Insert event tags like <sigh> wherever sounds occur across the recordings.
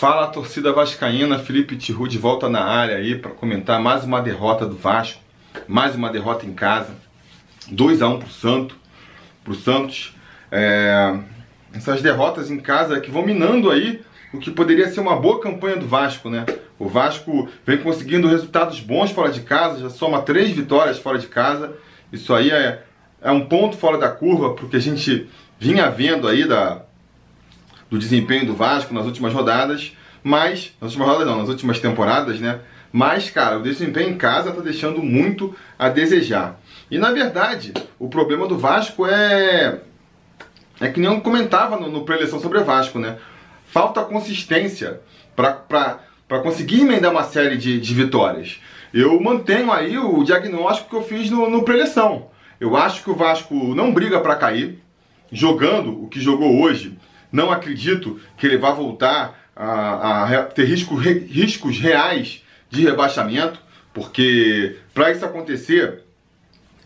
Fala torcida vascaína, Felipe Tiru de volta na área aí para comentar mais uma derrota do Vasco, mais uma derrota em casa, 2 a 1 pro Santo, pro Santos. É... essas derrotas em casa que vão minando aí o que poderia ser uma boa campanha do Vasco, né? O Vasco vem conseguindo resultados bons fora de casa, já soma três vitórias fora de casa. Isso aí é, é um ponto fora da curva porque a gente vinha vendo aí da, do desempenho do Vasco nas últimas rodadas, mas nas últimas rodadas não, nas últimas temporadas, né? Mas, cara, o desempenho em casa tá deixando muito a desejar. E na verdade, o problema do Vasco é é que nem eu comentava no, no pré-eleição sobre o Vasco, né? Falta consistência para conseguir emendar uma série de, de vitórias. Eu mantenho aí o diagnóstico que eu fiz no, no pré-eleição. Eu acho que o Vasco não briga para cair, jogando o que jogou hoje não acredito que ele vá voltar a, a ter risco, riscos reais de rebaixamento, porque para isso acontecer,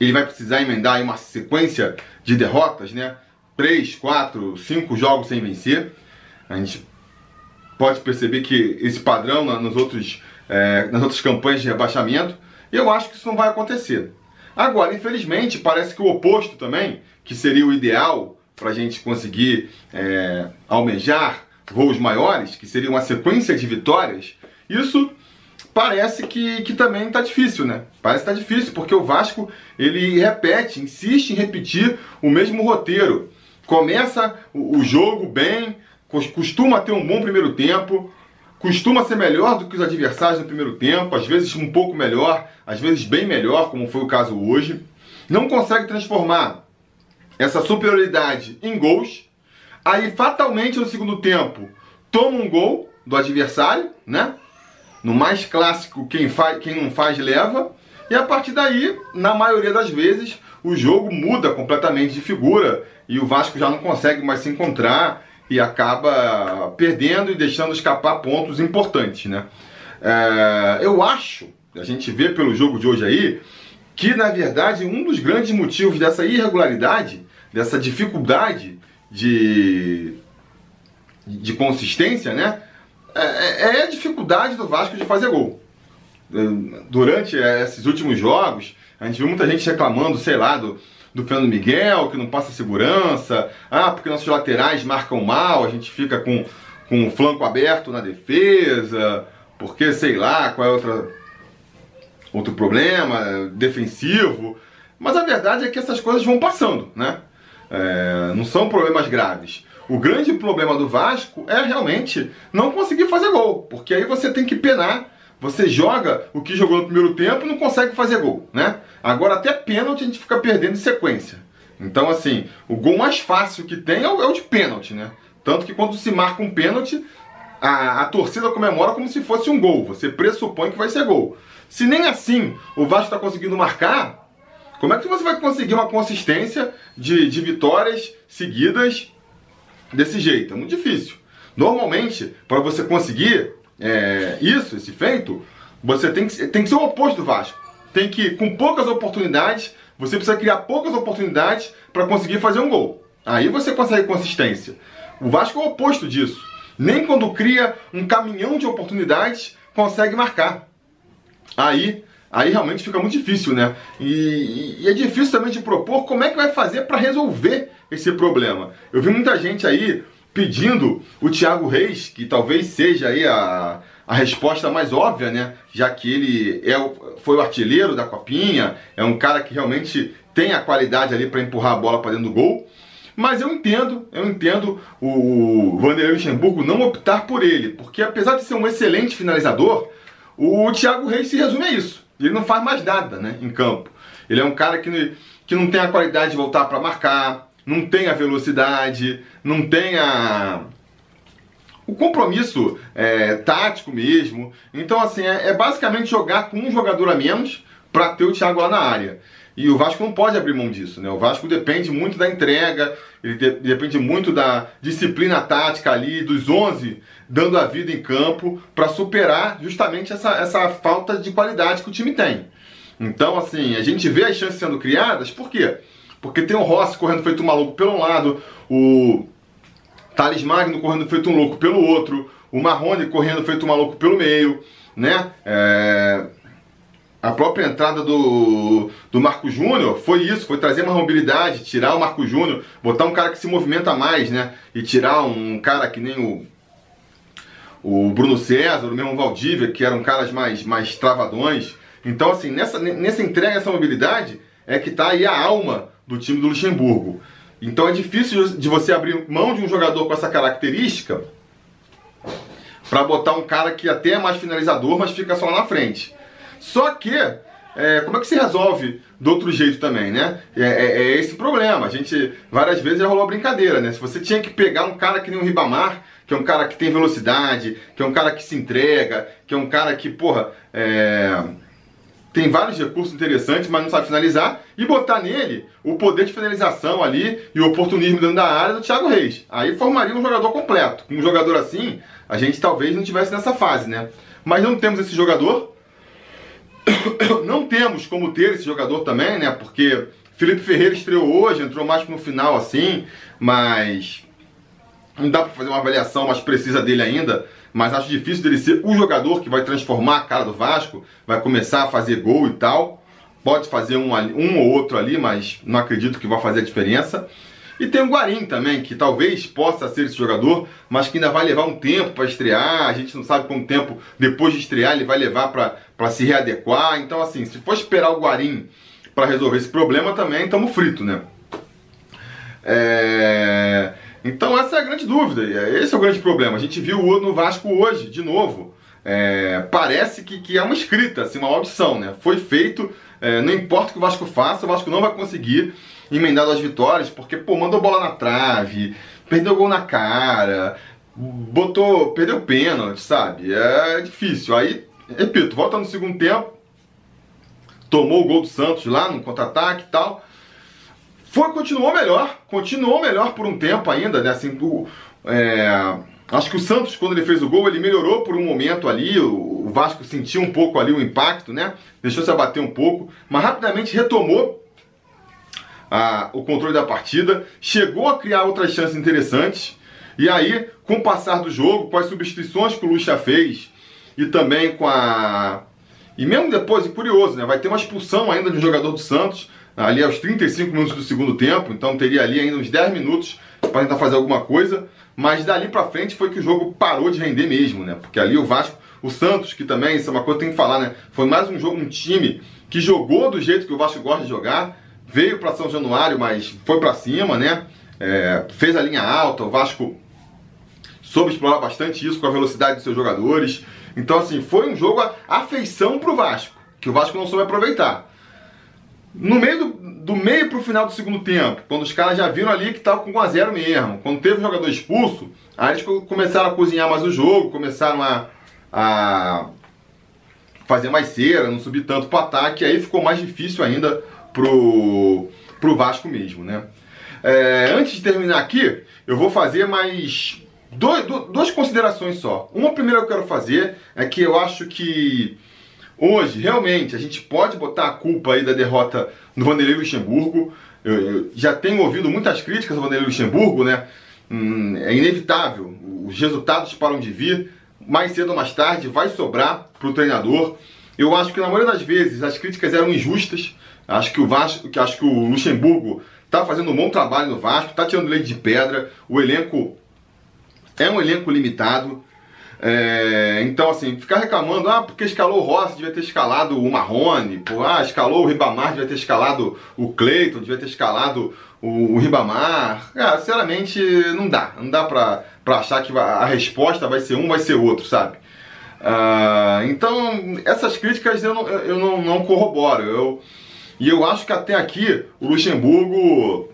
ele vai precisar emendar uma sequência de derrotas, né? Três, quatro, cinco jogos sem vencer. A gente pode perceber que esse padrão nos outros, é, nas outras campanhas de rebaixamento, eu acho que isso não vai acontecer. Agora, infelizmente, parece que o oposto também, que seria o ideal, para a gente conseguir é, almejar voos maiores, que seria uma sequência de vitórias, isso parece que, que também está difícil, né? Parece que está difícil, porque o Vasco ele repete, insiste em repetir o mesmo roteiro. Começa o, o jogo bem, costuma ter um bom primeiro tempo, costuma ser melhor do que os adversários no primeiro tempo, às vezes um pouco melhor, às vezes bem melhor, como foi o caso hoje. Não consegue transformar essa superioridade em gols. Aí, fatalmente, no segundo tempo, toma um gol do adversário, né? No mais clássico, quem, faz, quem não faz leva. E a partir daí, na maioria das vezes, o jogo muda completamente de figura e o Vasco já não consegue mais se encontrar e acaba perdendo e deixando escapar pontos importantes, né? É, eu acho, a gente vê pelo jogo de hoje aí, que na verdade um dos grandes motivos dessa irregularidade dessa dificuldade de, de consistência, né? É, é, é a dificuldade do Vasco de fazer gol. Durante esses últimos jogos, a gente viu muita gente reclamando, sei lá, do, do Fernando Miguel, que não passa segurança, ah, porque nossos laterais marcam mal, a gente fica com, com o flanco aberto na defesa, porque sei lá qual é outra, outro problema defensivo. Mas a verdade é que essas coisas vão passando, né? É, não são problemas graves. O grande problema do Vasco é realmente não conseguir fazer gol, porque aí você tem que penar. Você joga o que jogou no primeiro tempo e não consegue fazer gol, né? Agora até pênalti a gente fica perdendo em sequência. Então assim, o gol mais fácil que tem é o, é de pênalti, né? Tanto que quando se marca um pênalti, a, a, torcida comemora como se fosse um gol. Você pressupõe que vai ser gol. Se nem assim o Vasco está conseguindo marcar, como é que você vai conseguir uma consistência de, de vitórias seguidas desse jeito? É muito difícil. Normalmente, para você conseguir é, isso, esse feito, você tem que, tem que ser o oposto do Vasco. Tem que, com poucas oportunidades, você precisa criar poucas oportunidades para conseguir fazer um gol. Aí você consegue consistência. O Vasco é o oposto disso. Nem quando cria um caminhão de oportunidades consegue marcar. Aí aí realmente fica muito difícil, né? E, e, é difícil também de propor como é que vai fazer para resolver esse problema. Eu vi muita gente aí pedindo o Thiago Reis, que talvez seja aí a, a resposta mais óbvia, né? Já que ele é foi o artilheiro da Copinha, é um cara que realmente tem a qualidade ali para empurrar a bola para dentro do gol. Mas eu entendo, eu entendo o Vanderlei Luxemburgo não optar por ele, porque apesar de ser um excelente finalizador, o Thiago Reis se resume a isso. Ele não faz mais nada né, em campo. Ele é um cara que, que não tem a qualidade de voltar para marcar, não tem a velocidade, não tem a, o compromisso é, tático mesmo. Então, assim, é, é, basicamente jogar com um jogador a menos para ter o Thiago lá na área. E o Vasco não pode abrir mão disso, né? O Vasco depende muito da entrega, ele de, depende muito da disciplina tática ali, dos 11 dando a vida em campo para superar justamente essa, essa falta de qualidade que o time tem. Então, assim, a gente vê as chances sendo criadas, por quê? Porque tem o Rossi correndo feito maluco pelo lado, o Thales Magno correndo feito um louco pelo outro, o Marrone correndo feito um maluco pelo meio, né? É... A própria entrada do, do Marco Júnior foi isso, foi trazer uma mobilidade, tirar o Marco Júnior, botar um cara que se movimenta mais, né? E tirar um cara que nem o, o Bruno César, o mesmo Valdívia, que eram caras mais, mais travadões. Então, assim, nessa, nessa entrega, essa mobilidade, é que está aí a alma do time do Luxemburgo. Então é difícil de você abrir mão de um jogador com essa característica para botar um cara que até é mais finalizador, mas fica só lá na frente. Só que, é, como é que se resolve do outro jeito também, né? É, é, é, esse problema. A gente, várias vezes, já rolou brincadeira, né? Se você tinha que pegar um cara que nem o Ribamar, que é um cara que tem velocidade, que é um cara que se entrega, que é um cara que, porra, é tem vários recursos interessantes, mas não sabe finalizar, e botar nele o poder de finalização ali e o oportunismo dentro da área do Thiago Reis. Aí formaria um jogador completo. Com um jogador assim, a gente talvez não tivesse nessa fase, né? Mas não temos esse jogador. <coughs> Não temos como ter esse jogador também, né? Porque Felipe Ferreira estreou hoje, entrou mais no final assim, mas não dá para fazer uma avaliação mais precisa dele ainda mas acho difícil dele ser o jogador que vai transformar a cara do Vasco, vai começar a fazer gol e tal. Pode fazer um, um ou outro ali, mas não acredito que vai fazer a diferença. E tem o Guarim também, que talvez possa ser esse jogador, mas que ainda vai levar um tempo para estrear. A gente não sabe quanto tempo depois de estrear ele vai levar para se readequar. Então, assim, se for esperar o Guarim para resolver esse problema, também estamos fritos, né? É... Então essa é a grande dúvida, esse é o grande problema. A gente viu o no Vasco hoje, de novo. É, parece que, que é uma escrita, assim, uma opção, né? Foi feito, é, não importa o que o Vasco faça, o Vasco não vai conseguir emendar as vitórias, porque, pô, mandou bola na trave, perdeu gol na cara, botou, perdeu pênalti, sabe? É difícil. Aí, repito, volta no segundo tempo, tomou o gol do Santos lá no contra-ataque e tal. Foi, continuou melhor, continuou melhor por um tempo ainda, né? Assim, do, é, acho que o Santos, quando ele fez o gol, ele melhorou por um momento ali. O, o Vasco sentiu um pouco ali o impacto, né? Deixou se abater um pouco, mas rapidamente retomou a, o controle da partida, chegou a criar outras chances interessantes. E aí, com o passar do jogo, com as substituições que o Lucha fez e também com a. E mesmo depois, e curioso, né? Vai ter uma expulsão ainda de um jogador do Santos ali aos 35 minutos do segundo tempo, então teria ali ainda uns 10 minutos para tentar fazer alguma coisa, mas dali para frente foi que o jogo parou de render mesmo, né? Porque ali o Vasco, o Santos, que também, isso é uma coisa que tem que falar, né? Foi mais um jogo, um time que jogou do jeito que o Vasco gosta de jogar, veio para São Januário, mas foi para cima, né? É, fez a linha alta, o Vasco soube explorar bastante isso com a velocidade dos seus jogadores. Então, assim, foi um jogo a afeição pro Vasco, que o Vasco não soube aproveitar. No meio do, do meio pro final do segundo tempo, quando os caras já viram ali que tava com 1x0 mesmo, quando teve o jogador expulso, aí eles começaram a cozinhar mais o jogo, começaram a, a fazer mais cera, não subir tanto pro ataque, aí ficou mais difícil ainda pro, pro Vasco mesmo, né? É, antes de terminar aqui, eu vou fazer mais dois, duas considerações só. Uma primeira que eu quero fazer é que eu acho que Hoje, realmente, a gente pode botar a culpa aí da derrota no Vanderlei Luxemburgo. Eu, eu já tenho ouvido muitas críticas ao Vanderlei Luxemburgo, né? Hum, é inevitável. Os resultados param de vir. Mais cedo ou mais tarde vai sobrar para o treinador. Eu acho que na maioria das vezes as críticas eram injustas. Acho que o Vasco, que acho que o Luxemburgo está fazendo um bom trabalho no Vasco, está tirando leite de pedra. O elenco é um elenco limitado. É, então, assim, ficar reclamando, ah, porque escalou o Rossi, devia ter escalado o Marrone, ah, escalou o Ribamar, devia ter escalado o Cleiton, devia ter escalado o, o Ribamar. Cara, sinceramente, não dá. Não dá pra, pra achar que a resposta vai ser um, vai ser outro, sabe? Ah, então, essas críticas eu não, eu não, não corroboro. Eu, e eu acho que até aqui o Luxemburgo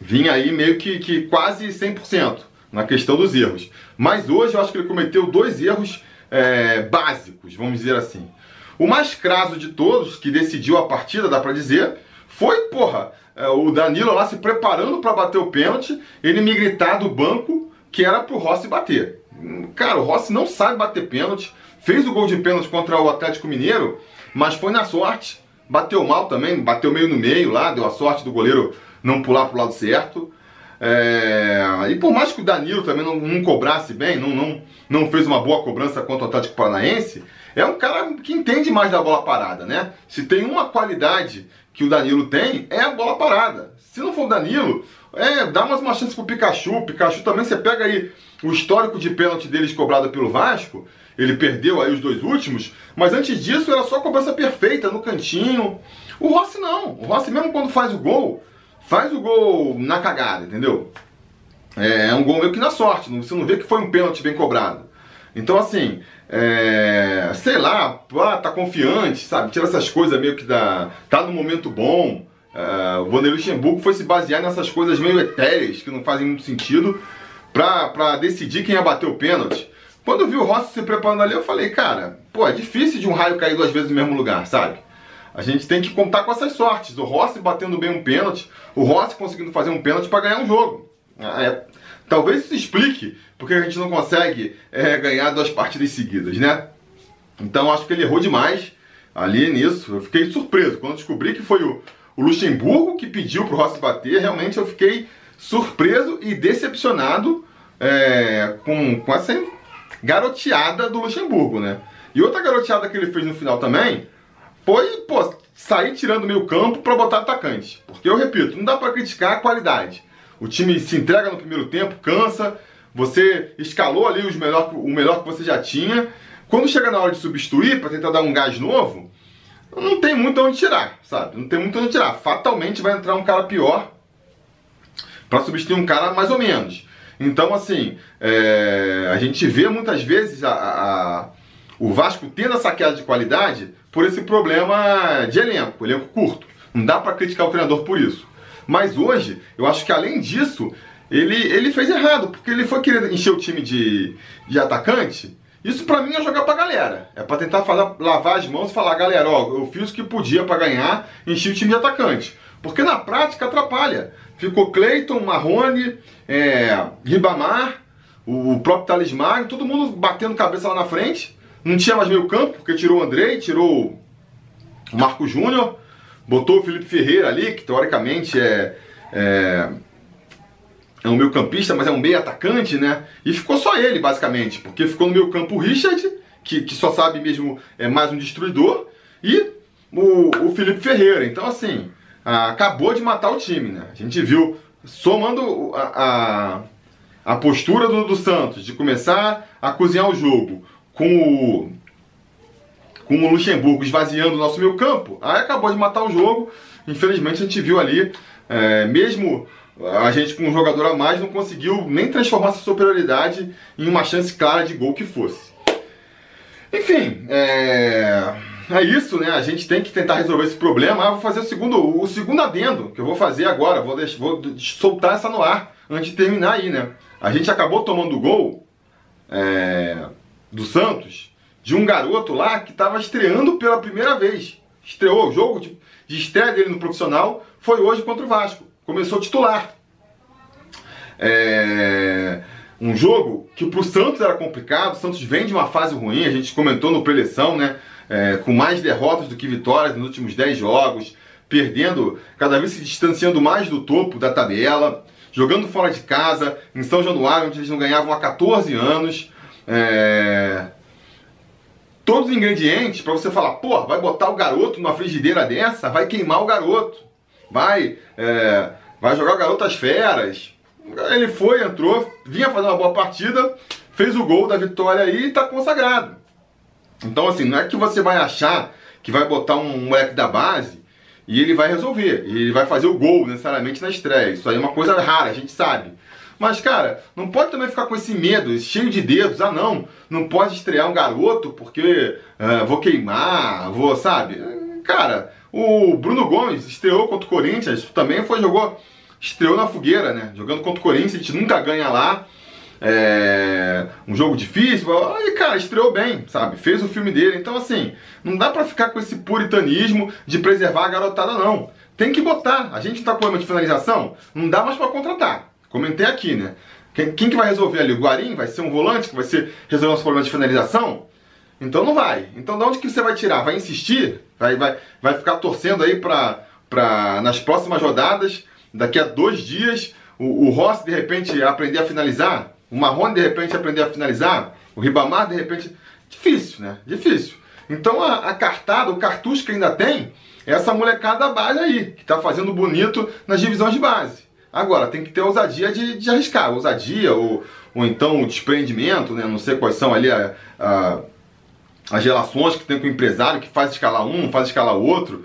vinha aí meio que, que quase 100% na questão dos erros. Mas hoje eu acho que ele cometeu dois erros é, básicos, vamos dizer assim. O mais craso de todos, que decidiu a partida, dá pra dizer, foi, porra, é, o Danilo lá se preparando para bater o pênalti, ele me gritar do banco que era pro Rossi bater. Cara, o Rossi não sabe bater pênalti, fez o gol de pênalti contra o Atlético Mineiro, mas foi na sorte, bateu mal também, bateu meio no meio lá, deu a sorte do goleiro não pular pro lado certo. É, e por mais que o Danilo também não, não cobrasse bem, não, não, não fez uma boa cobrança contra o Atlético Paranaense, é um cara que entende mais da bola parada, né? Se tem uma qualidade que o Danilo tem, é a bola parada. Se não for o Danilo, é, dá mais uma chance pro Pikachu. O Pikachu também, você pega aí o histórico de pênalti deles cobrado pelo Vasco, ele perdeu aí os dois últimos, mas antes disso era só cobrança perfeita no cantinho. O Rossi não. O Rossi mesmo quando faz o gol, faz o gol na cagada, entendeu? É, é um gol meio que na sorte, você não vê que foi um pênalti bem cobrado. Então, assim, é, sei lá, ah, tá confiante, sabe? Tira essas coisas meio que da. tá no momento bom. É, o Vanderlei Luxemburgo foi se basear nessas coisas meio etéreas, que não fazem muito sentido, pra, pra decidir quem ia bater o pênalti. Quando eu vi o Rossi se preparando ali, eu falei, cara, pô, é difícil de um raio cair duas vezes no mesmo lugar, sabe? A gente tem que contar com essas sortes. O Rossi batendo bem um pênalti, o Rossi conseguindo fazer um pênalti para ganhar um jogo. É, talvez isso explique porque a gente não consegue é, ganhar duas partidas seguidas, né? Então acho que ele errou demais ali nisso. Eu fiquei surpreso. Quando descobri que foi o, o Luxemburgo que pediu pro Rossi bater, realmente eu fiquei surpreso e decepcionado é, com, com essa garoteada do Luxemburgo, né? E outra garoteada que ele fez no final também foi, pô, sair tirando meio campo para botar atacante. Porque eu repito, não dá para criticar a qualidade. O time se entrega no primeiro tempo, cansa, você escalou ali os melhor, o melhor que você já tinha. Quando chega na hora de substituir para tentar dar um gás novo, não tem muito onde tirar, sabe? Não tem muito onde tirar. Fatalmente vai entrar um cara pior para substituir um cara mais ou menos. Então, assim, é, a gente vê muitas vezes a, a, o Vasco tendo essa queda de qualidade por esse problema de elenco, elenco curto. Não dá para criticar o treinador por isso. Mas hoje, eu acho que além disso, ele, ele fez errado, porque ele foi querer encher o time de, de atacante. Isso para mim é jogar pra galera. É para tentar falar, lavar as mãos e falar, galera, ó, eu fiz o que podia para ganhar, enchi o time de atacante. Porque na prática atrapalha. Ficou Cleiton, Marrone, é, Ribamar, o próprio Talismar, todo mundo batendo cabeça lá na frente. Não tinha mais meio campo, porque tirou o Andrei, tirou o Marco Júnior, botou o Felipe Ferreira ali, que teoricamente é, é, é um meio campista, mas é um meio atacante, né? E ficou só ele, basicamente, porque ficou no meio campo o Richard, que, que só sabe mesmo é mais um destruidor, e o, o Felipe Ferreira. Então, assim, acabou de matar o time, né? A gente viu, somando a, a, a postura do, do Santos de começar a cozinhar o jogo com o, com o Luxemburgo esvaziando o nosso meio campo, aí acabou de matar o jogo. Infelizmente a gente viu ali, é, mesmo a gente com um jogador a mais não conseguiu nem transformar essa superioridade em uma chance clara de gol que fosse. Enfim, é, é isso, né? A gente tem que tentar resolver esse problema. Ah, vou fazer o segundo, o segundo adendo que eu vou fazer agora. Vou, deixar, vou soltar essa no ar antes de terminar aí, né? A gente acabou tomando gol. É, do Santos, de um garoto lá que estava estreando pela primeira vez. Estreou o jogo de, de estreia dele no profissional, foi hoje contra o Vasco. Começou titular. É, um jogo que para o Santos era complicado, o Santos vem de uma fase ruim, a gente comentou no preleção, né? É, com mais derrotas do que vitórias nos últimos 10 jogos, perdendo, cada vez se distanciando mais do topo da tabela, jogando fora de casa, em São Januário, onde eles não ganhavam há 14 anos. É... Todos os ingredientes para você falar, pô, vai botar o garoto numa frigideira dessa, vai queimar o garoto, vai, é... vai jogar o garoto às feras. Ele foi, entrou, vinha fazer uma boa partida, fez o gol da vitória aí e está consagrado. Então, assim, não é que você vai achar que vai botar um moleque da base e ele vai resolver, e ele vai fazer o gol necessariamente na estreia. Isso aí é uma coisa rara, a gente sabe. Mas, cara, não pode também ficar com esse medo, cheio de dedos. Ah, não, não pode estrear um garoto porque uh, vou queimar, vou, sabe? Cara, o Bruno Gomes estreou contra o Corinthians, também foi, jogou, estreou na fogueira, né? Jogando contra o Corinthians, a gente nunca ganha lá. É, um jogo difícil, e cara, estreou bem, sabe? Fez o filme dele. Então, assim, não dá pra ficar com esse puritanismo de preservar a garotada, não. Tem que botar. A gente tá com problema de finalização, não dá mais pra contratar. Comentei aqui, né? Quem, quem, que vai resolver ali? O Guarim? Vai ser um volante que vai ser resolver os problemas de finalização? Então não vai. Então de onde que você vai tirar? Vai insistir? Vai, vai, vai ficar torcendo aí pra, pra nas próximas rodadas, daqui a dois dias, o, o Rossi de repente aprender a finalizar, o Marrone de repente aprender a finalizar, o Ribamar de repente. Difícil, né? Difícil. Então a, a cartada, o cartucho que ainda tem, é essa molecada da base aí, que tá fazendo bonito nas divisões de base. Agora, tem que ter ousadia de, de arriscar, ousadia ou, ou então o desprendimento, né? Não sei quais são ali a, a, as relações que tem com o empresário que faz escalar um, faz escalar outro.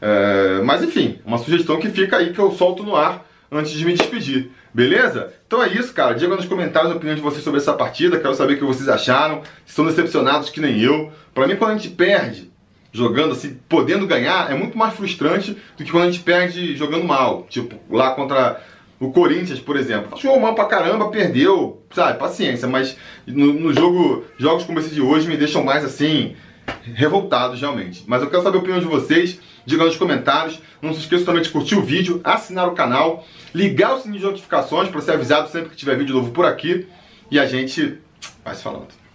É, mas enfim, uma sugestão que fica aí que eu solto no ar antes de me despedir. Beleza? Então é isso, cara. Diga nos comentários a opinião de vocês sobre essa partida. Quero saber o que vocês acharam. Se estão decepcionados que nem eu. Para mim, quando a gente perde jogando assim, podendo ganhar, é muito mais frustrante do que quando a gente perde jogando mal. Tipo, lá contra o Corinthians, por exemplo. Jogou mal pra caramba, perdeu, sabe? Paciência, mas no, no jogo, jogos como esse de hoje me deixam mais assim, revoltados realmente. Mas eu quero saber a opinião de vocês, diga nos comentários. Não se esqueça também de curtir o vídeo, assinar o canal, ligar o sininho de notificações para ser avisado sempre que tiver vídeo novo por aqui. E a gente vai se falando.